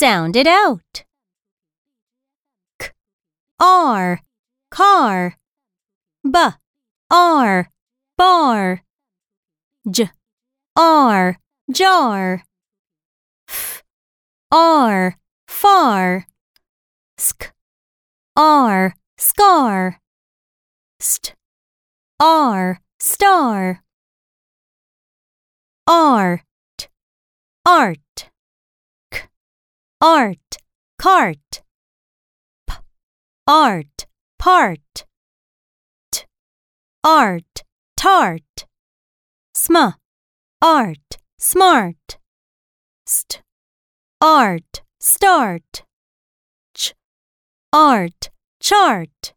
Sound it out. K, R, car. B, R, bar. J, R, jar. F, R, far. Sk, R, scar. St, R, star. Art, art. Art, cart. P, art, part. T, art, tart. Sm, art, smart. St, art, start. Ch, art, chart.